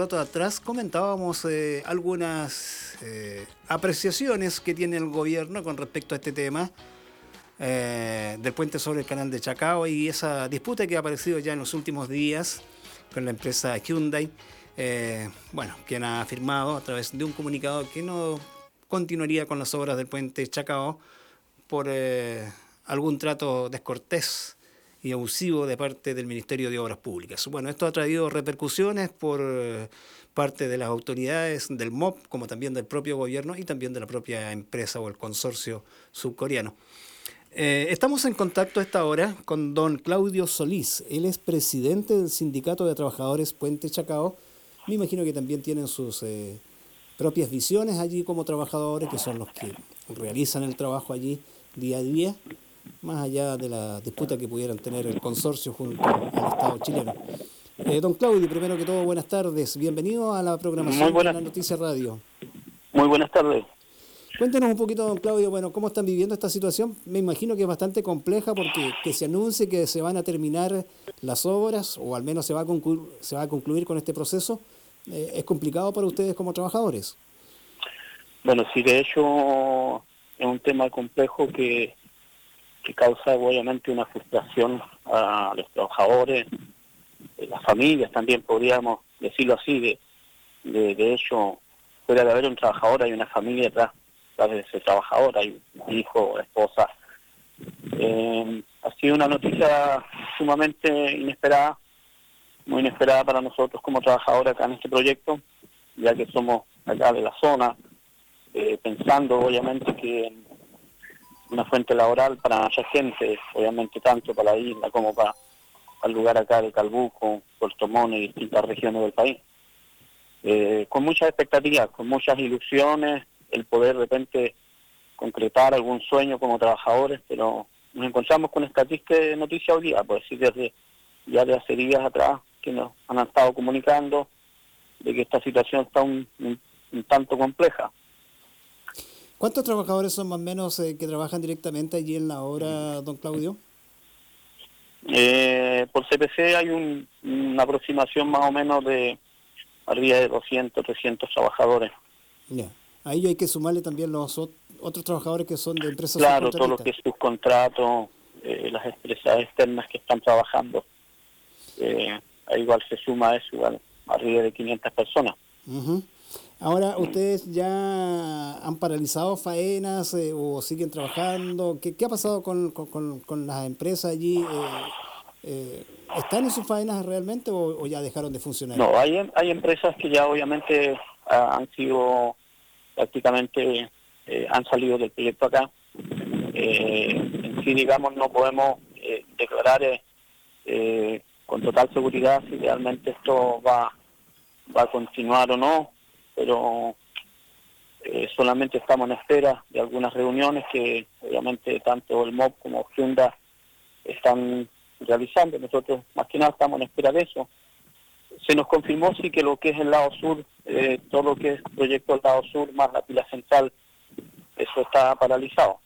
rato atrás comentábamos eh, algunas eh, apreciaciones que tiene el gobierno con respecto a este tema eh, del puente sobre el canal de Chacao y esa disputa que ha aparecido ya en los últimos días con la empresa Hyundai, bueno, quien ha afirmado a través de un comunicado que no continuaría con las obras del puente Chacao por algún trato descortés y abusivo de parte del Ministerio de Obras Públicas. Bueno, esto ha traído repercusiones por eh, parte de las autoridades del MOP, como también del propio gobierno y también de la propia empresa o el consorcio subcoreano. Eh, estamos en contacto a esta hora con don Claudio Solís. Él es presidente del Sindicato de Trabajadores Puente Chacao. Me imagino que también tienen sus eh, propias visiones allí como trabajadores, que son los que realizan el trabajo allí día a día más allá de la disputa que pudieran tener el consorcio junto al Estado chileno. Eh, don Claudio, primero que todo, buenas tardes. Bienvenido a la programación de la Noticia Radio. Muy buenas tardes. Cuéntenos un poquito, don Claudio, bueno, ¿cómo están viviendo esta situación? Me imagino que es bastante compleja porque que se anuncie que se van a terminar las obras, o al menos se va a concluir, se va a concluir con este proceso, eh, ¿es complicado para ustedes como trabajadores? Bueno, sí, de hecho es un tema complejo que que causa obviamente una frustración a los trabajadores, las familias también podríamos decirlo así, de, de, hecho, fuera de haber un trabajador hay una familia atrás, de ese trabajador, hay un hijo, esposa. Eh, ha sido una noticia sumamente inesperada, muy inesperada para nosotros como trabajadores acá en este proyecto, ya que somos acá de la zona, eh, pensando obviamente que una fuente laboral para mucha gente, obviamente tanto para la isla como para, el lugar acá de Calbuco, Puerto Montt y distintas regiones del país. Eh, con muchas expectativas, con muchas ilusiones, el poder de repente concretar algún sueño como trabajadores, pero nos encontramos con esta triste noticia hoy día, por decir desde ya de hace días atrás que nos han estado comunicando de que esta situación está un tanto compleja. ¿Cuántos trabajadores son más o menos eh, que trabajan directamente allí en la obra, don Claudio? Eh, por CPC hay una aproximación más o menos de arriba de 200, 300 trabajadores. Ya. Ahí hay que sumarle también los otros trabajadores que son de empresas Claro, todo lo que es subcontrato, eh, las empresas externas que están trabajando. Eh, igual se suma eso, igual arriba de 500 personas. Ahora, ¿ustedes ya han paralizado faenas eh, o siguen trabajando? ¿Qué, ha pasado con, con, las empresas allí? Eh, eh, ¿Están en sus faenas realmente o, ya dejaron de funcionar? No, hay, hay empresas que ya obviamente ah, han sido prácticamente, han salido del proyecto acá. en sí, digamos, no podemos declarar con total seguridad si realmente esto va, va a continuar o no pero eh, solamente estamos en espera de algunas reuniones que obviamente tanto el MOB como Hyundai están realizando. Nosotros más que nada estamos en espera de eso. Se nos confirmó sí que lo que es el lado sur, eh, todo lo que es proyecto del lado sur más la pila central, eso está paralizado.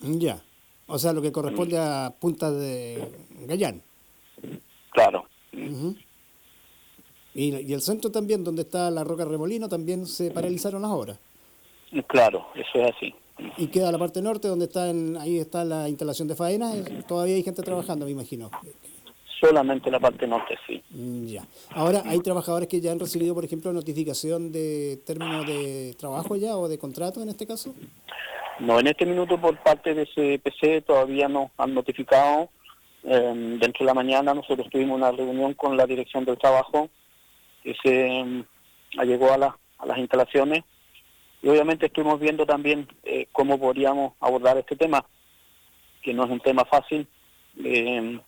Ya, o sea, lo que corresponde a Punta de Gallán. Claro. Y, el centro también, donde está la Roca Remolino, también se paralizaron las obras. Claro, eso es así. Y queda la parte norte, donde está ahí está la instalación de faena, todavía hay gente trabajando, me imagino. Solamente la parte norte, sí. Mm, ya. Ahora, ¿hay trabajadores que ya han recibido, por ejemplo, notificación de término de trabajo ya o de contrato en este caso? No, en este minuto por parte de CPC todavía no han notificado. Em, dentro de la mañana nosotros tuvimos una reunión con la Dirección del Trabajo que se mm, llegó a, las instalaciones. Y obviamente estuvimos viendo también eh, cómo podríamos abordar este tema, que no es un tema fácil, eh,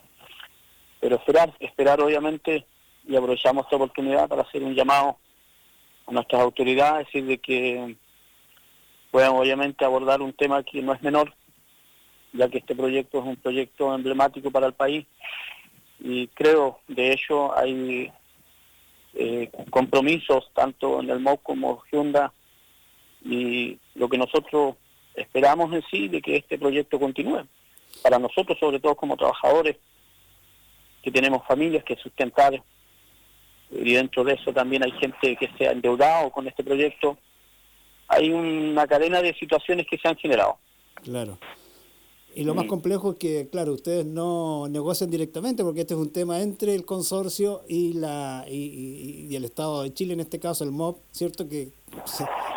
pero esperar, esperar obviamente y aprovechamos esta oportunidad para hacer un llamado a nuestras autoridades, decir de que puedan obviamente abordar un tema que no es menor, ya que este proyecto es un proyecto emblemático para el país. Y creo, de hecho, hay eh, compromisos tanto en el MOC como Hyundai y lo que nosotros esperamos en sí de que este proyecto continúe. Para nosotros, sobre todo como trabajadores, que tenemos familias que sustentar, y dentro de eso también hay gente que se ha endeudado con este proyecto. Hay una cadena de situaciones que se han generado. Claro. Y lo más complejo es que, claro, ustedes no negocian directamente porque este es un tema entre el consorcio y la y, el Estado de Chile, en este caso el MOB, ¿cierto? Que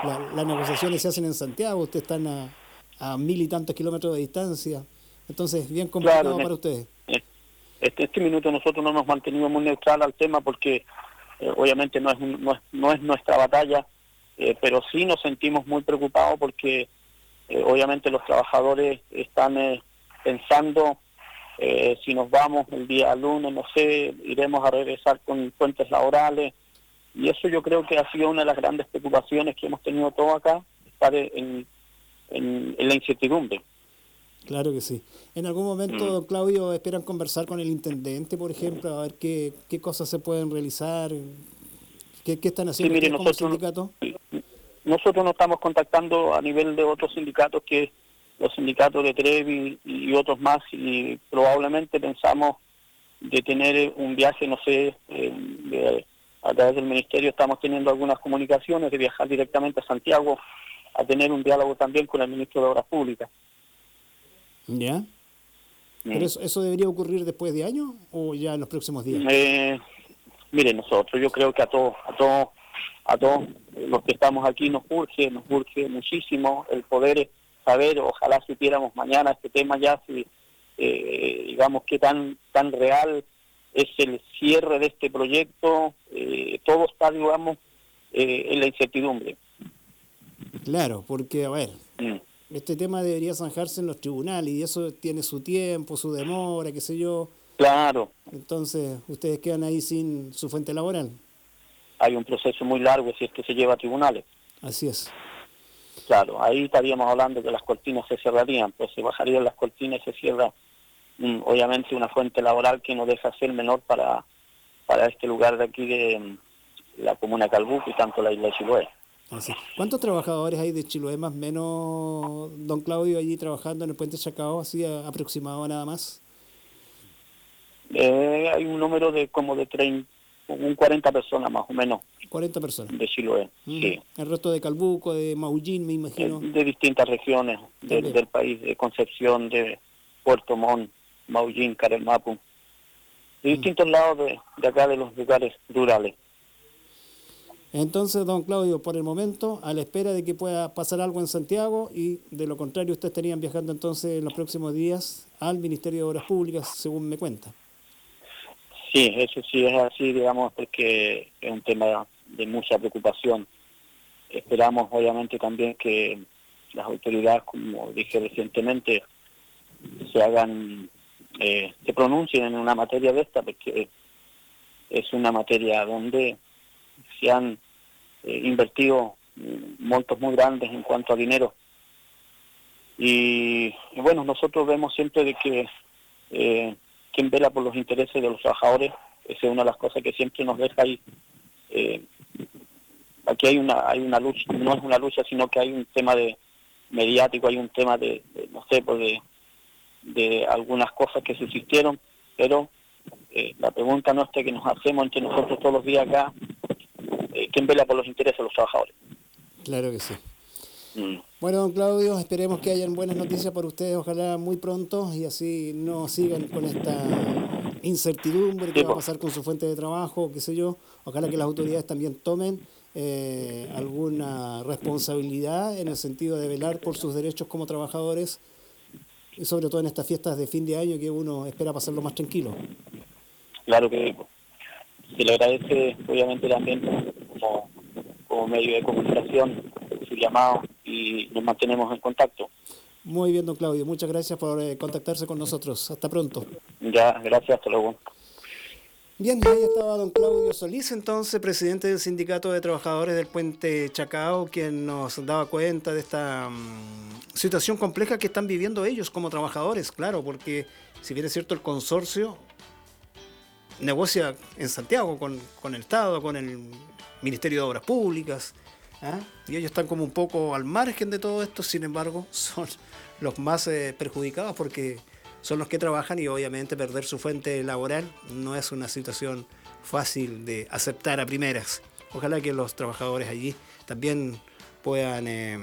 las negociaciones se hacen en Santiago, ustedes están a, a mil y tantos kilómetros de distancia. Entonces, bien complicado para ustedes. Este, este minuto nosotros no nos mantenimos muy neutral al tema porque eh, obviamente no es, no es, no es nuestra batalla, eh, pero sí nos sentimos muy preocupados porque eh, obviamente los trabajadores están pensando si nos vamos el día lunes, no sé, iremos a regresar con fuentes laborales y eso yo creo que ha sido una de las grandes preocupaciones que hemos tenido todos acá, estar en, en la incertidumbre. Claro que sí. ¿En algún momento, mm. Claudio, esperan conversar con el intendente, por ejemplo, a ver qué, qué cosas se pueden realizar? ¿Qué, qué están haciendo sí, como sindicato? Nosotros nos estamos contactando a nivel de otros sindicatos, que los sindicatos de Trevi y otros más, y probablemente pensamos de tener un viaje, no sé, a través del ministerio estamos teniendo algunas comunicaciones, de viajar directamente a Santiago a tener un diálogo también con el ministro de Obras Públicas. ¿Ya? ¿Pero eso, debería ocurrir después de años o ya en los próximos días? Eh, mire, nosotros, yo creo que a todos, a todos, a todos los que estamos aquí nos urge, nos urge muchísimo el poder saber, ojalá supiéramos mañana este tema ya, si eh, digamos qué tan, tan real es el cierre de este proyecto, eh, todo está, digamos, eh, en la incertidumbre. Claro, porque, a ver, mm este tema debería zanjarse en los tribunales y eso tiene su tiempo, su demora, qué sé yo. Claro. Entonces, ustedes quedan ahí sin su fuente laboral. Hay un proceso muy largo si es que se lleva a tribunales. Así es. Claro, ahí estaríamos hablando que las cortinas se cerrarían, pues se bajarían las cortinas y se cierra mm, obviamente una fuente laboral que no deja ser menor para, para este lugar de aquí de mm, la comuna Calbuco y tanto la isla de Chiloé. ¿Cuántos trabajadores hay de Chiloé más menos, don Claudio, allí trabajando en el puente Chacao, así aproximado nada más? Eh, hay un número de como de 30, un 40 personas más o menos. 40 personas. De Chiloé, sí. El resto de Calbuco, de Maullín, me imagino. De, distintas regiones del país, de Concepción, de Puerto Montt, Maullín, Carelmapu. De distintos lados de, de acá, de los lugares rurales. Entonces, don Claudio, por el momento, a la espera de que pueda pasar algo en Santiago y de lo contrario, ustedes estarían viajando entonces en los próximos días al Ministerio de Obras Públicas, según me cuenta. Sí, eso sí es así, digamos, porque es un tema de mucha preocupación. Esperamos, obviamente, también que las autoridades, como dije recientemente, se hagan, eh, se pronuncien en una materia de esta, porque es una materia donde se han eh, invertido montos muy grandes en cuanto a dinero. Y, bueno, nosotros vemos siempre de que eh, quien vela por los intereses de los trabajadores, esa es una de las cosas que siempre nos deja ahí. Eh, aquí hay una hay una lucha, no es una lucha, sino que hay un tema de mediático, hay un tema de, no sé, pues de, de algunas cosas que subsistieron, pero eh, la pregunta nuestra que nos hacemos entre nosotros todos los días acá eh, quien vela por los intereses de los trabajadores. Claro que sí. Bueno, don Claudio, esperemos que hayan buenas noticias para ustedes, ojalá muy pronto, y así no sigan con esta incertidumbre que va a pasar con su fuente de trabajo, qué sé yo. Ojalá que las autoridades también tomen eh, alguna responsabilidad en el sentido de velar por sus derechos como trabajadores, y sobre todo en estas fiestas de fin de año que uno espera pasarlo más tranquilo. Claro que se le agradece obviamente también como, medio de comunicación su llamado y nos mantenemos en contacto. Muy bien, don Claudio. Muchas gracias por eh, contactarse con nosotros. Hasta pronto. Ya, gracias. Hasta luego. Bien, ahí estaba don Claudio Solís, entonces presidente del Sindicato de Trabajadores del Puente Chacao, quien nos daba cuenta de esta mm, situación compleja que están viviendo ellos como trabajadores, claro, porque si bien es cierto el consorcio negocia en Santiago con, con el Estado, con el Ministerio de Obras Públicas, ¿ah? y ellos están como un poco al margen de todo esto, sin embargo, son los más eh, perjudicados porque son los que trabajan y obviamente perder su fuente laboral no es una situación fácil de aceptar a primeras. Ojalá que los trabajadores allí también puedan eh,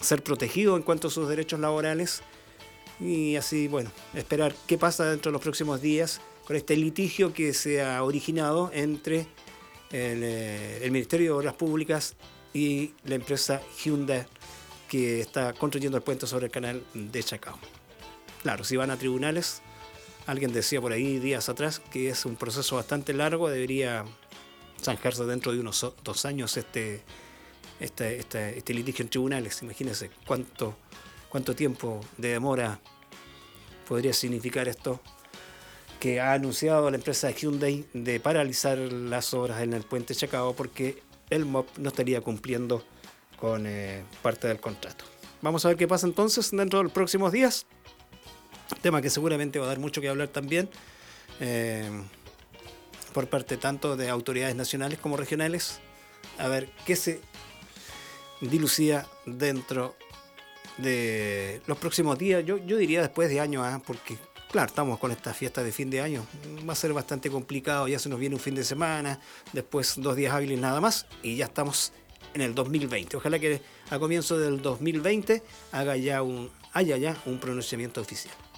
ser protegidos en cuanto a sus derechos laborales y así, bueno, esperar qué pasa dentro de los próximos días con este litigio que se ha originado entre el, eh, el Ministerio de Obras Públicas y la empresa Hyundai que está construyendo el puente sobre el canal de Chacao. Claro, si van a tribunales, alguien decía por ahí días atrás que es un proceso bastante largo, debería zanjarse dentro de unos dos años este, este, este, este litigio en tribunales. Imagínense cuánto, cuánto tiempo de demora podría significar esto que ha anunciado la empresa Hyundai de paralizar las obras en el puente Chacao porque el MOP no estaría cumpliendo con eh, parte del contrato. Vamos a ver qué pasa entonces dentro de los próximos días. Tema que seguramente va a dar mucho que hablar también eh, por parte tanto de autoridades nacionales como regionales. A ver qué se dilucía dentro de los próximos días. Yo, yo diría después de año, ¿ah? porque claro, estamos con esta fiesta de fin de año. Va a ser bastante complicado. Ya se nos viene un fin de semana, después dos días hábiles nada más y ya estamos en el 2020. Ojalá que a comienzo del 2020 haga ya un, haya ya un pronunciamiento oficial.